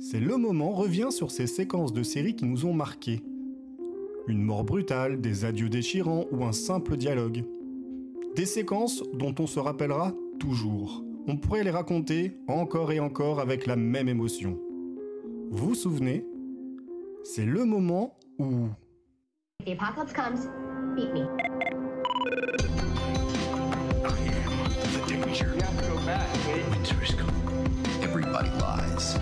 C'est le moment revient sur ces séquences de séries qui nous ont marqués. Une mort brutale, des adieux déchirants ou un simple dialogue. Des séquences dont on se rappellera toujours. On pourrait les raconter encore et encore avec la même émotion. Vous vous souvenez? C'est le moment où... The apocalypse comes, beat me. The danger. You have to go back, Wade. Winter is coming. Ce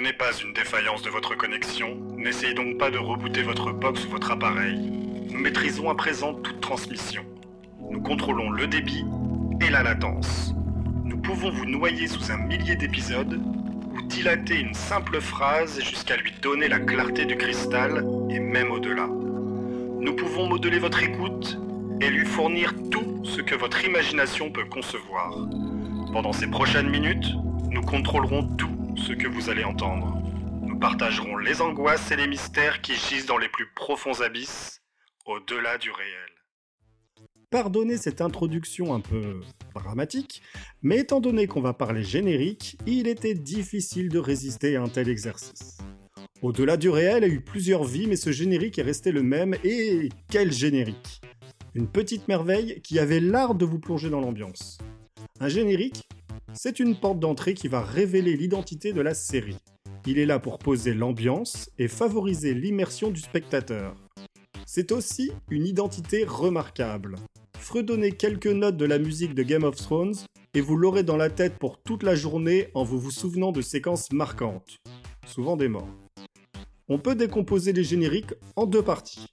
n'est pas une défaillance de votre connexion. N'essayez donc pas de rebooter votre box ou votre appareil. Nous maîtrisons à présent toute transmission. Nous contrôlons le débit et la latence. Nous pouvons vous noyer sous un millier d'épisodes dilater une simple phrase jusqu'à lui donner la clarté du cristal et même au-delà. Nous pouvons modeler votre écoute et lui fournir tout ce que votre imagination peut concevoir. Pendant ces prochaines minutes, nous contrôlerons tout ce que vous allez entendre. Nous partagerons les angoisses et les mystères qui gisent dans les plus profonds abysses, au-delà du réel. Pardonnez cette introduction un peu dramatique, mais étant donné qu'on va parler générique, il était difficile de résister à un tel exercice. Au-delà du réel a eu plusieurs vies, mais ce générique est resté le même, et quel générique Une petite merveille qui avait l'art de vous plonger dans l'ambiance. Un générique c'est une porte d'entrée qui va révéler l'identité de la série. Il est là pour poser l'ambiance et favoriser l'immersion du spectateur. C'est aussi une identité remarquable. Fredonnez quelques notes de la musique de Game of Thrones et vous l'aurez dans la tête pour toute la journée en vous vous souvenant de séquences marquantes, souvent des morts. On peut décomposer les génériques en deux parties.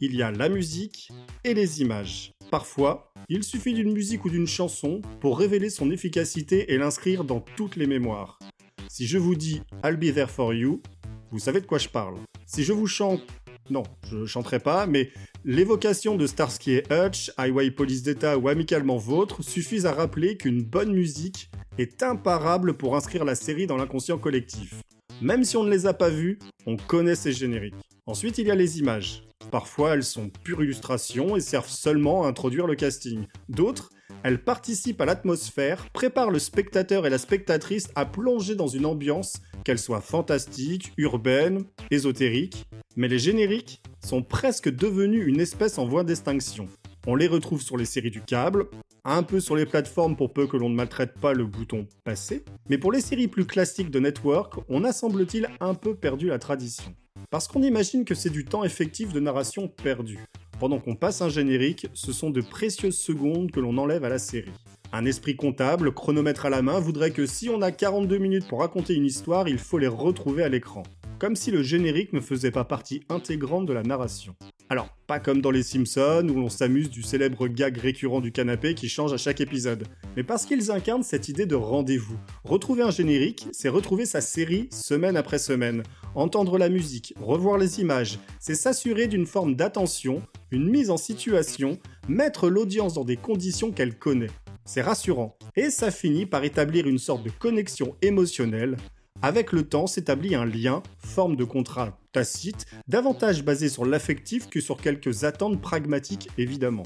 Il y a la musique et les images. Parfois, il suffit d'une musique ou d'une chanson pour révéler son efficacité et l'inscrire dans toutes les mémoires. Si je vous dis I'll be there for you, vous savez de quoi je parle. Si je vous chante, non, je chanterai pas, mais l'évocation de Starsky et Hutch, Highway Police d'État ou Amicalement Vôtre suffisent à rappeler qu'une bonne musique est imparable pour inscrire la série dans l'inconscient collectif. Même si on ne les a pas vus, on connaît ces génériques. Ensuite, il y a les images. Parfois, elles sont pure illustration et servent seulement à introduire le casting. D'autres, elles participent à l'atmosphère, préparent le spectateur et la spectatrice à plonger dans une ambiance, qu'elle soit fantastique, urbaine, ésotérique. Mais les génériques sont presque devenus une espèce en voie d'extinction. On les retrouve sur les séries du câble, un peu sur les plateformes pour peu que l'on ne maltraite pas le bouton passer, mais pour les séries plus classiques de network, on a semble-t-il un peu perdu la tradition. Parce qu'on imagine que c'est du temps effectif de narration perdu. Pendant qu'on passe un générique, ce sont de précieuses secondes que l'on enlève à la série. Un esprit comptable, chronomètre à la main, voudrait que si on a 42 minutes pour raconter une histoire, il faut les retrouver à l'écran. Comme si le générique ne faisait pas partie intégrante de la narration. Alors, pas comme dans Les Simpsons où l'on s'amuse du célèbre gag récurrent du canapé qui change à chaque épisode, mais parce qu'ils incarnent cette idée de rendez-vous. Retrouver un générique, c'est retrouver sa série semaine après semaine. Entendre la musique, revoir les images, c'est s'assurer d'une forme d'attention, une mise en situation, mettre l'audience dans des conditions qu'elle connaît. C'est rassurant. Et ça finit par établir une sorte de connexion émotionnelle avec le temps s'établit un lien, forme de contrat tacite, davantage basé sur l'affectif que sur quelques attentes pragmatiques évidemment.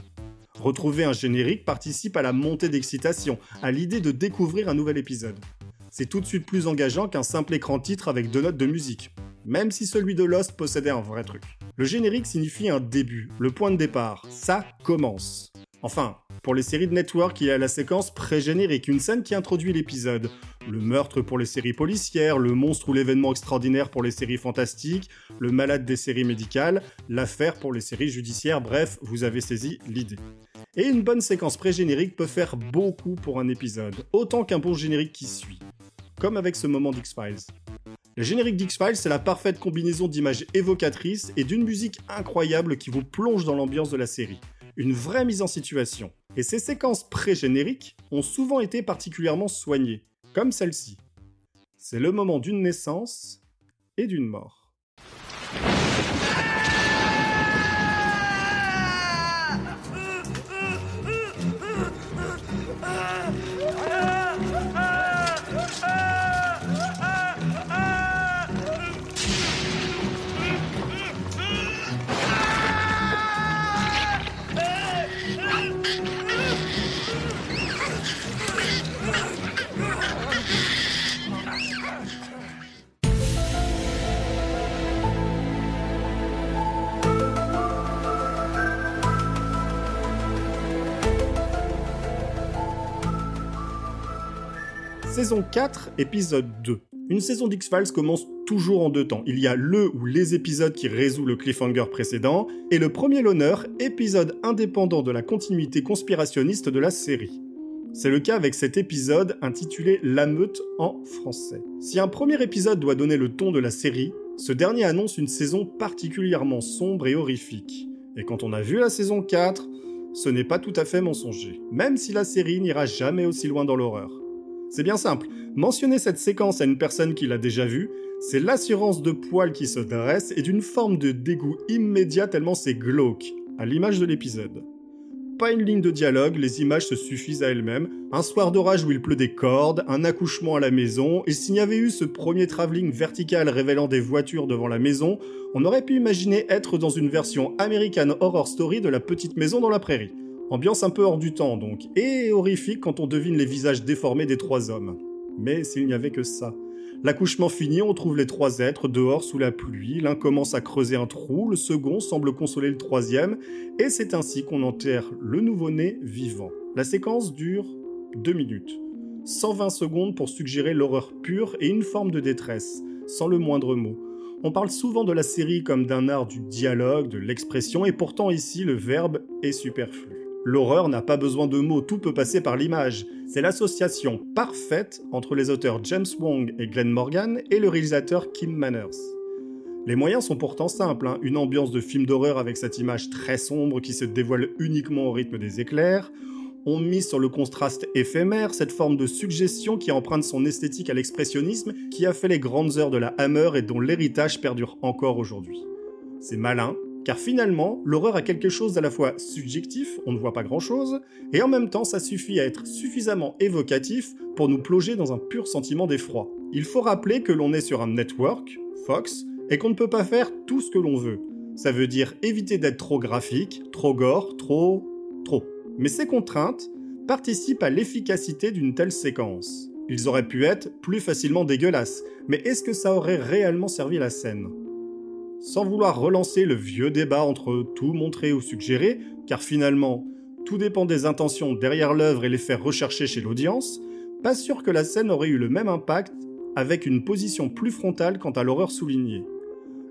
Retrouver un générique participe à la montée d'excitation, à l'idée de découvrir un nouvel épisode. C'est tout de suite plus engageant qu'un simple écran titre avec deux notes de musique, même si celui de Lost possédait un vrai truc. Le générique signifie un début, le point de départ, ça commence. Enfin, pour les séries de network, il y a la séquence pré-générique, une scène qui introduit l'épisode. Le meurtre pour les séries policières, le monstre ou l'événement extraordinaire pour les séries fantastiques, le malade des séries médicales, l'affaire pour les séries judiciaires, bref, vous avez saisi l'idée. Et une bonne séquence pré-générique peut faire beaucoup pour un épisode, autant qu'un bon générique qui suit. Comme avec ce moment d'X-Files. Le générique d'X-Files, c'est la parfaite combinaison d'images évocatrices et d'une musique incroyable qui vous plonge dans l'ambiance de la série. Une vraie mise en situation. Et ces séquences pré-génériques ont souvent été particulièrement soignées, comme celle-ci. C'est le moment d'une naissance et d'une mort. Saison 4, épisode 2. Une saison d'X-Files commence toujours en deux temps. Il y a le ou les épisodes qui résout le cliffhanger précédent, et le premier l'honneur, épisode indépendant de la continuité conspirationniste de la série. C'est le cas avec cet épisode intitulé La meute en français. Si un premier épisode doit donner le ton de la série, ce dernier annonce une saison particulièrement sombre et horrifique. Et quand on a vu la saison 4, ce n'est pas tout à fait mensonger, même si la série n'ira jamais aussi loin dans l'horreur. C'est bien simple, mentionner cette séquence à une personne qui l'a déjà vue, c'est l'assurance de poils qui se dresse et d'une forme de dégoût immédiat tellement c'est glauque, à l'image de l'épisode. Pas une ligne de dialogue, les images se suffisent à elles-mêmes. Un soir d'orage où il pleut des cordes, un accouchement à la maison, et s'il n'y avait eu ce premier travelling vertical révélant des voitures devant la maison, on aurait pu imaginer être dans une version American Horror Story de la petite maison dans la prairie. Ambiance un peu hors du temps donc, et horrifique quand on devine les visages déformés des trois hommes. Mais s'il n'y avait que ça. L'accouchement fini, on trouve les trois êtres dehors sous la pluie, l'un commence à creuser un trou, le second semble consoler le troisième, et c'est ainsi qu'on enterre le nouveau-né vivant. La séquence dure deux minutes. 120 secondes pour suggérer l'horreur pure et une forme de détresse, sans le moindre mot. On parle souvent de la série comme d'un art du dialogue, de l'expression, et pourtant ici le verbe est superflu. L'horreur n'a pas besoin de mots, tout peut passer par l'image. C'est l'association parfaite entre les auteurs James Wong et Glenn Morgan et le réalisateur Kim Manners. Les moyens sont pourtant simples, hein. une ambiance de film d'horreur avec cette image très sombre qui se dévoile uniquement au rythme des éclairs. On mise sur le contraste éphémère, cette forme de suggestion qui emprunte son esthétique à l'expressionnisme qui a fait les grandes heures de la Hammer et dont l'héritage perdure encore aujourd'hui. C'est malin, car finalement, l'horreur a quelque chose d'à la fois subjectif, on ne voit pas grand-chose, et en même temps ça suffit à être suffisamment évocatif pour nous plonger dans un pur sentiment d'effroi. Il faut rappeler que l'on est sur un network, Fox, et qu'on ne peut pas faire tout ce que l'on veut. Ça veut dire éviter d'être trop graphique, trop gore, trop... trop. Mais ces contraintes participent à l'efficacité d'une telle séquence. Ils auraient pu être plus facilement dégueulasses, mais est-ce que ça aurait réellement servi la scène? Sans vouloir relancer le vieux débat entre tout montrer ou suggérer, car finalement, tout dépend des intentions derrière l'œuvre et les faire rechercher chez l'audience, pas sûr que la scène aurait eu le même impact avec une position plus frontale quant à l'horreur soulignée.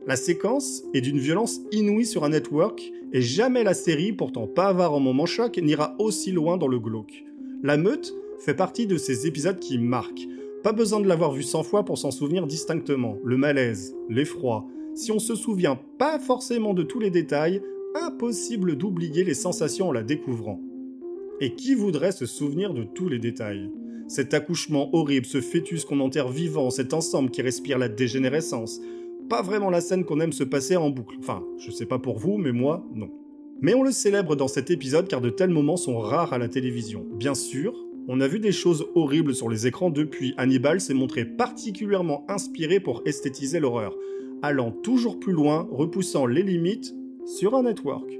La séquence est d'une violence inouïe sur un network, et jamais la série, pourtant pas avare en moment choc, n'ira aussi loin dans le glauque. La meute fait partie de ces épisodes qui marquent. Pas besoin de l'avoir vu 100 fois pour s'en souvenir distinctement. Le malaise, l'effroi, si on se souvient pas forcément de tous les détails, impossible d'oublier les sensations en la découvrant. Et qui voudrait se souvenir de tous les détails? Cet accouchement horrible, ce fœtus qu'on enterre vivant, cet ensemble qui respire la dégénérescence. Pas vraiment la scène qu'on aime se passer en boucle. Enfin, je sais pas pour vous, mais moi, non. Mais on le célèbre dans cet épisode car de tels moments sont rares à la télévision. Bien sûr, on a vu des choses horribles sur les écrans depuis. Hannibal s'est montré particulièrement inspiré pour esthétiser l'horreur allant toujours plus loin, repoussant les limites sur un network.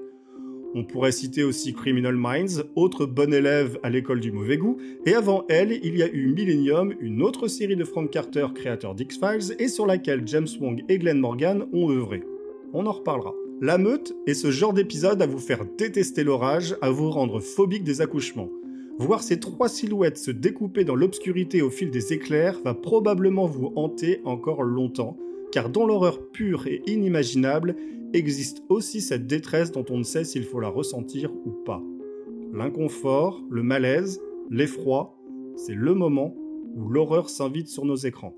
On pourrait citer aussi Criminal Minds, autre bon élève à l'école du mauvais goût, et avant elle, il y a eu Millennium, une autre série de Frank Carter, créateur d'X-Files, et sur laquelle James Wong et Glenn Morgan ont œuvré. On en reparlera. La meute est ce genre d'épisode à vous faire détester l'orage, à vous rendre phobique des accouchements. Voir ces trois silhouettes se découper dans l'obscurité au fil des éclairs va probablement vous hanter encore longtemps, car dans l'horreur pure et inimaginable existe aussi cette détresse dont on ne sait s'il faut la ressentir ou pas. L'inconfort, le malaise, l'effroi, c'est le moment où l'horreur s'invite sur nos écrans.